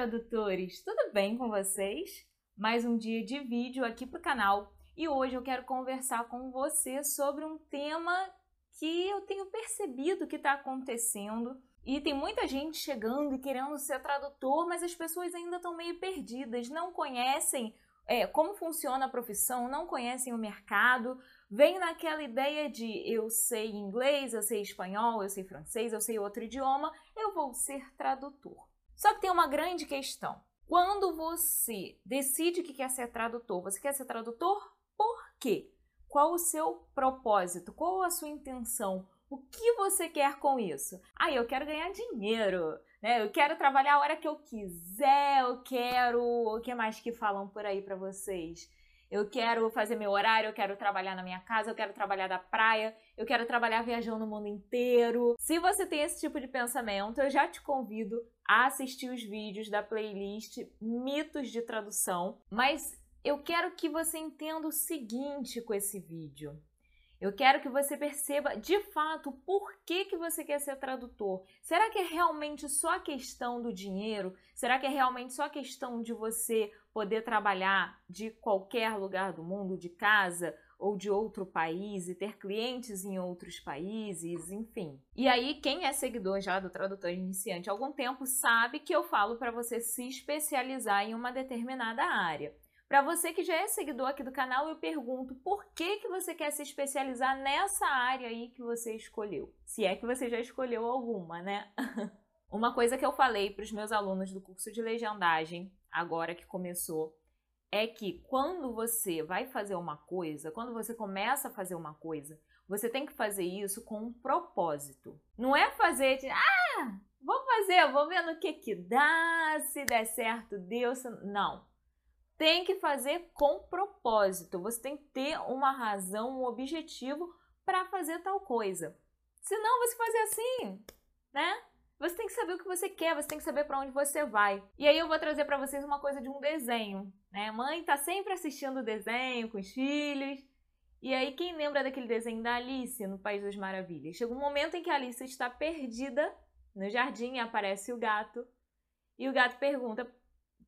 tradutores! Tudo bem com vocês? Mais um dia de vídeo aqui para o canal e hoje eu quero conversar com você sobre um tema que eu tenho percebido que está acontecendo e tem muita gente chegando e querendo ser tradutor, mas as pessoas ainda estão meio perdidas, não conhecem é, como funciona a profissão, não conhecem o mercado, vem naquela ideia de eu sei inglês, eu sei espanhol, eu sei francês, eu sei outro idioma, eu vou ser tradutor. Só que tem uma grande questão. Quando você decide que quer ser tradutor, você quer ser tradutor por quê? Qual o seu propósito? Qual a sua intenção? O que você quer com isso? Ah, eu quero ganhar dinheiro, né? Eu quero trabalhar a hora que eu quiser, eu quero. O que mais que falam por aí para vocês? Eu quero fazer meu horário, eu quero trabalhar na minha casa, eu quero trabalhar da praia, eu quero trabalhar viajando no mundo inteiro. Se você tem esse tipo de pensamento, eu já te convido a assistir os vídeos da playlist Mitos de Tradução, mas eu quero que você entenda o seguinte com esse vídeo. Eu quero que você perceba de fato por que, que você quer ser tradutor. Será que é realmente só a questão do dinheiro? Será que é realmente só a questão de você poder trabalhar de qualquer lugar do mundo, de casa ou de outro país e ter clientes em outros países, enfim. E aí, quem é seguidor já do tradutor iniciante há algum tempo sabe que eu falo para você se especializar em uma determinada área. Para você que já é seguidor aqui do canal, eu pergunto por que, que você quer se especializar nessa área aí que você escolheu? Se é que você já escolheu alguma, né? Uma coisa que eu falei para os meus alunos do curso de legendagem, agora que começou, é que quando você vai fazer uma coisa, quando você começa a fazer uma coisa, você tem que fazer isso com um propósito. Não é fazer de, ah, vou fazer, vou ver no que que dá, se der certo, deu, se... não tem que fazer com propósito. Você tem que ter uma razão, um objetivo para fazer tal coisa. Senão você fazer assim, né? Você tem que saber o que você quer, você tem que saber para onde você vai. E aí eu vou trazer para vocês uma coisa de um desenho, né? Mãe tá sempre assistindo desenho com os filhos. E aí quem lembra daquele desenho da Alice no País das Maravilhas? Chega um momento em que a Alice está perdida no jardim, aparece o gato. E o gato pergunta: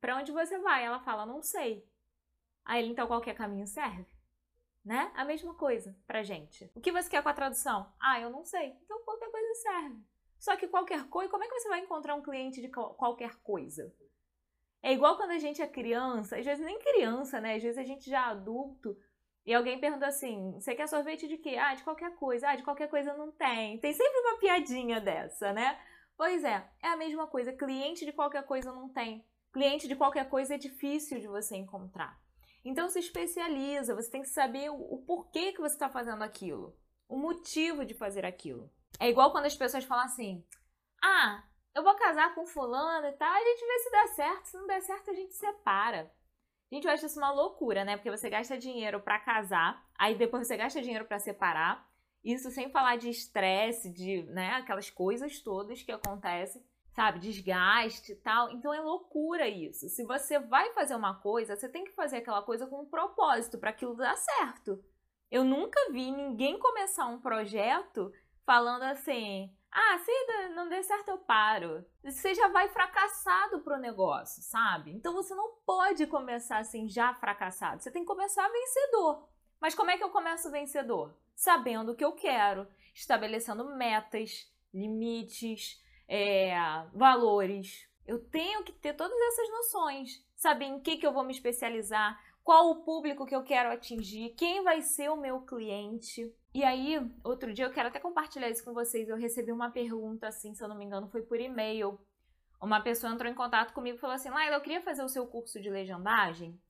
para onde você vai? Ela fala, não sei. Aí então qualquer caminho serve? Né? A mesma coisa pra gente. O que você quer com a tradução? Ah, eu não sei. Então qualquer coisa serve. Só que qualquer coisa, como é que você vai encontrar um cliente de qualquer coisa? É igual quando a gente é criança, às vezes nem criança, né? Às vezes a gente já é adulto e alguém pergunta assim: você quer sorvete de quê? Ah, de qualquer coisa. Ah, de qualquer coisa não tem. Tem sempre uma piadinha dessa, né? Pois é, é a mesma coisa. Cliente de qualquer coisa não tem. Cliente de qualquer coisa é difícil de você encontrar. Então se especializa, você tem que saber o, porquê que você está fazendo aquilo, o motivo de fazer aquilo. É igual quando as pessoas falam assim: ah, eu vou casar com fulano e tal, a gente vê se dá certo, se não der certo a gente separa. Gente, eu acho isso uma loucura, né? Porque você gasta dinheiro para casar, aí depois você gasta dinheiro para separar. Isso sem falar de estresse, de, né, aquelas coisas todas que acontecem sabe, desgaste e tal. Então é loucura isso. Se você vai fazer uma coisa, você tem que fazer aquela coisa com um propósito para aquilo dar certo. Eu nunca vi ninguém começar um projeto falando assim: "Ah, se não der certo eu paro". Você já vai fracassado pro negócio, sabe? Então você não pode começar assim já fracassado. Você tem que começar vencedor. Mas como é que eu começo vencedor? Sabendo o que eu quero, estabelecendo metas, limites, é, valores. Eu tenho que ter todas essas noções, saber em que, que eu vou me especializar, qual o público que eu quero atingir, quem vai ser o meu cliente. E aí, outro dia eu quero até compartilhar isso com vocês. Eu recebi uma pergunta assim, se eu não me engano, foi por e-mail. Uma pessoa entrou em contato comigo e falou assim: Laila, eu queria fazer o seu curso de legendagem,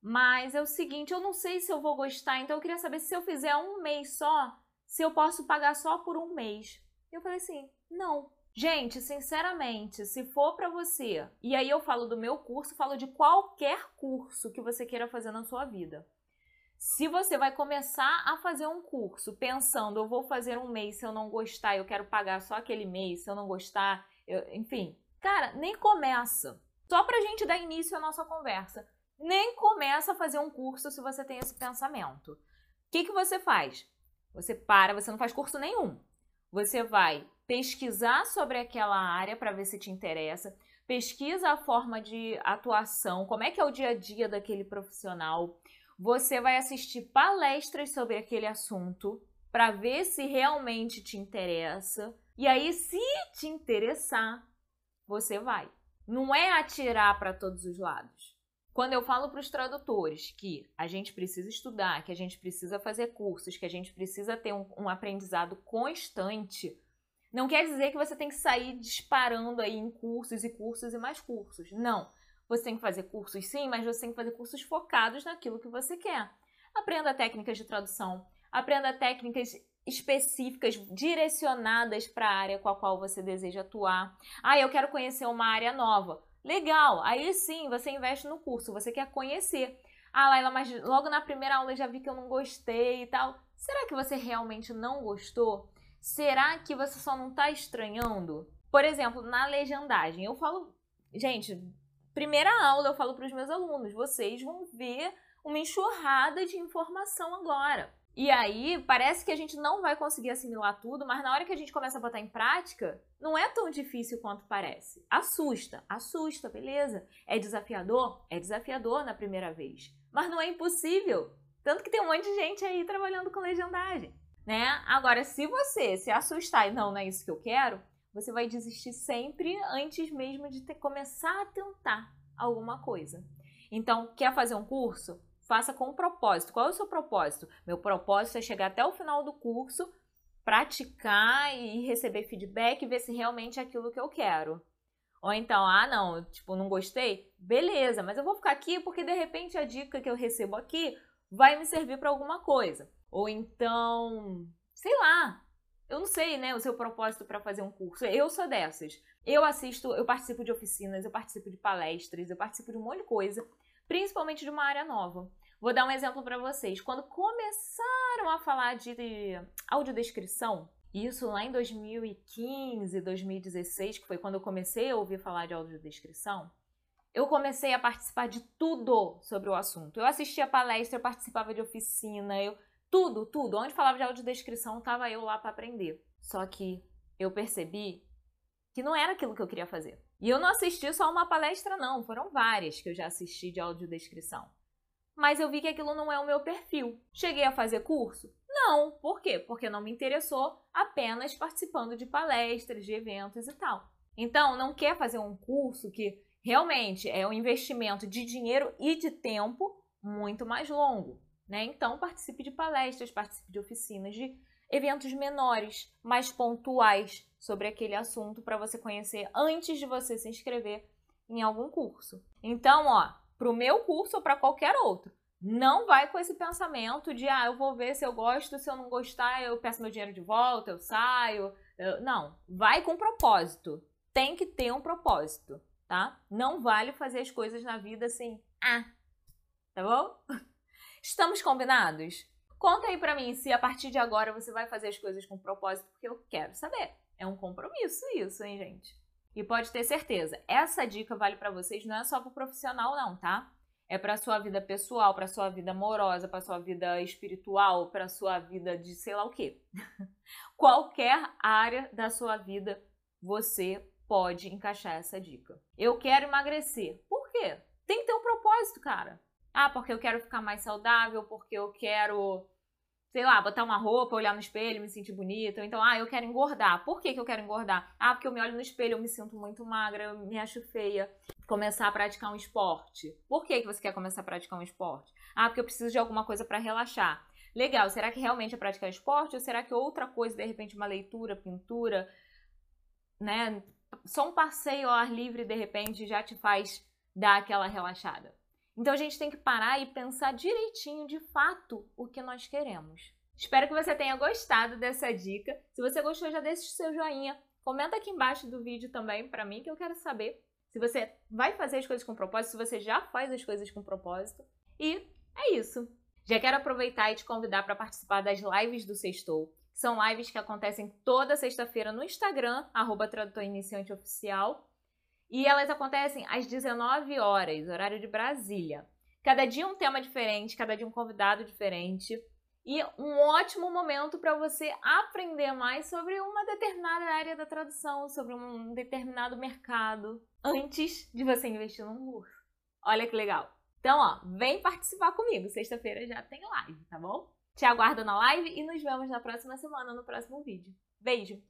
mas é o seguinte, eu não sei se eu vou gostar, então eu queria saber se eu fizer um mês só, se eu posso pagar só por um mês. Eu falei assim: não, Gente, sinceramente, se for para você, e aí eu falo do meu curso, falo de qualquer curso que você queira fazer na sua vida. Se você vai começar a fazer um curso pensando, eu vou fazer um mês, se eu não gostar, eu quero pagar só aquele mês, se eu não gostar, eu... enfim. Cara, nem começa. Só pra gente dar início à nossa conversa. Nem começa a fazer um curso se você tem esse pensamento. O que, que você faz? Você para, você não faz curso nenhum. Você vai pesquisar sobre aquela área para ver se te interessa. pesquisa a forma de atuação, como é que é o dia a dia daquele profissional. Você vai assistir palestras sobre aquele assunto para ver se realmente te interessa. E aí, se te interessar, você vai. Não é atirar para todos os lados. Quando eu falo para os tradutores que a gente precisa estudar, que a gente precisa fazer cursos, que a gente precisa ter um, um aprendizado constante, não quer dizer que você tem que sair disparando aí em cursos e cursos e mais cursos. Não. Você tem que fazer cursos sim, mas você tem que fazer cursos focados naquilo que você quer. Aprenda técnicas de tradução, aprenda técnicas específicas direcionadas para a área com a qual você deseja atuar. Ah, eu quero conhecer uma área nova. Legal, aí sim você investe no curso, você quer conhecer. Ah, Laila, mas logo na primeira aula já vi que eu não gostei e tal. Será que você realmente não gostou? Será que você só não está estranhando? Por exemplo, na legendagem, eu falo, gente, primeira aula eu falo para os meus alunos, vocês vão ver uma enxurrada de informação agora. E aí, parece que a gente não vai conseguir assimilar tudo, mas na hora que a gente começa a botar em prática, não é tão difícil quanto parece. Assusta, assusta, beleza. É desafiador? É desafiador na primeira vez. Mas não é impossível. Tanto que tem um monte de gente aí trabalhando com legendagem, né? Agora, se você se assustar e não, não é isso que eu quero, você vai desistir sempre antes mesmo de ter, começar a tentar alguma coisa. Então, quer fazer um curso? faça com um propósito. Qual é o seu propósito? Meu propósito é chegar até o final do curso, praticar e receber feedback e ver se realmente é aquilo que eu quero. Ou então, ah, não, tipo, não gostei? Beleza, mas eu vou ficar aqui porque de repente a dica que eu recebo aqui vai me servir para alguma coisa. Ou então, sei lá, eu não sei, né, o seu propósito para fazer um curso. Eu sou dessas. Eu assisto, eu participo de oficinas, eu participo de palestras, eu participo de um monte de coisa principalmente de uma área nova. Vou dar um exemplo para vocês. Quando começaram a falar de audiodescrição, isso lá em 2015, 2016, que foi quando eu comecei a ouvir falar de audiodescrição, eu comecei a participar de tudo sobre o assunto. Eu assistia palestra, eu participava de oficina, eu tudo, tudo. Onde falava de audiodescrição, estava eu lá para aprender. Só que eu percebi que não era aquilo que eu queria fazer. E eu não assisti só uma palestra, não, foram várias que eu já assisti de audiodescrição. Mas eu vi que aquilo não é o meu perfil. Cheguei a fazer curso? Não. Por quê? Porque não me interessou apenas participando de palestras, de eventos e tal. Então, não quer fazer um curso que realmente é um investimento de dinheiro e de tempo muito mais longo, né? Então, participe de palestras, participe de oficinas, de eventos menores, mais pontuais sobre aquele assunto para você conhecer antes de você se inscrever em algum curso. Então, ó, para o meu curso ou para qualquer outro, não vai com esse pensamento de ah, eu vou ver se eu gosto, se eu não gostar, eu peço meu dinheiro de volta, eu saio. Eu... Não, vai com propósito. Tem que ter um propósito, tá? Não vale fazer as coisas na vida assim, ah, tá bom? Estamos combinados? Conta aí pra mim se a partir de agora você vai fazer as coisas com propósito, porque eu quero saber. É um compromisso isso, hein, gente? E pode ter certeza, essa dica vale para vocês não é só pro profissional não, tá? É para sua vida pessoal, para sua vida amorosa, para sua vida espiritual, para sua vida de sei lá o quê. Qualquer área da sua vida você pode encaixar essa dica. Eu quero emagrecer. Por quê? Tem que ter um propósito, cara. Ah, porque eu quero ficar mais saudável, porque eu quero, sei lá, botar uma roupa, olhar no espelho, me sentir bonita. Então, ah, eu quero engordar. Por que, que eu quero engordar? Ah, porque eu me olho no espelho, eu me sinto muito magra, eu me acho feia. Começar a praticar um esporte. Por que, que você quer começar a praticar um esporte? Ah, porque eu preciso de alguma coisa para relaxar. Legal, será que realmente é praticar esporte ou será que outra coisa, de repente, uma leitura, pintura, né? Só um passeio ao ar livre, de repente, já te faz dar aquela relaxada. Então a gente tem que parar e pensar direitinho, de fato, o que nós queremos. Espero que você tenha gostado dessa dica. Se você gostou, já deixa o seu joinha. Comenta aqui embaixo do vídeo também para mim, que eu quero saber se você vai fazer as coisas com propósito, se você já faz as coisas com propósito. E é isso. Já quero aproveitar e te convidar para participar das lives do Sextou. São lives que acontecem toda sexta-feira no Instagram, arroba Tradutor Iniciante Oficial. E elas acontecem às 19 horas, horário de Brasília. Cada dia um tema diferente, cada dia um convidado diferente. e um ótimo momento para você aprender mais sobre uma determinada área da tradução, sobre um determinado mercado, antes de você investir num curso. Olha que legal! Então, ó, vem participar comigo. Sexta-feira já tem live, tá bom? Te aguardo na live e nos vemos na próxima semana no próximo vídeo. Beijo!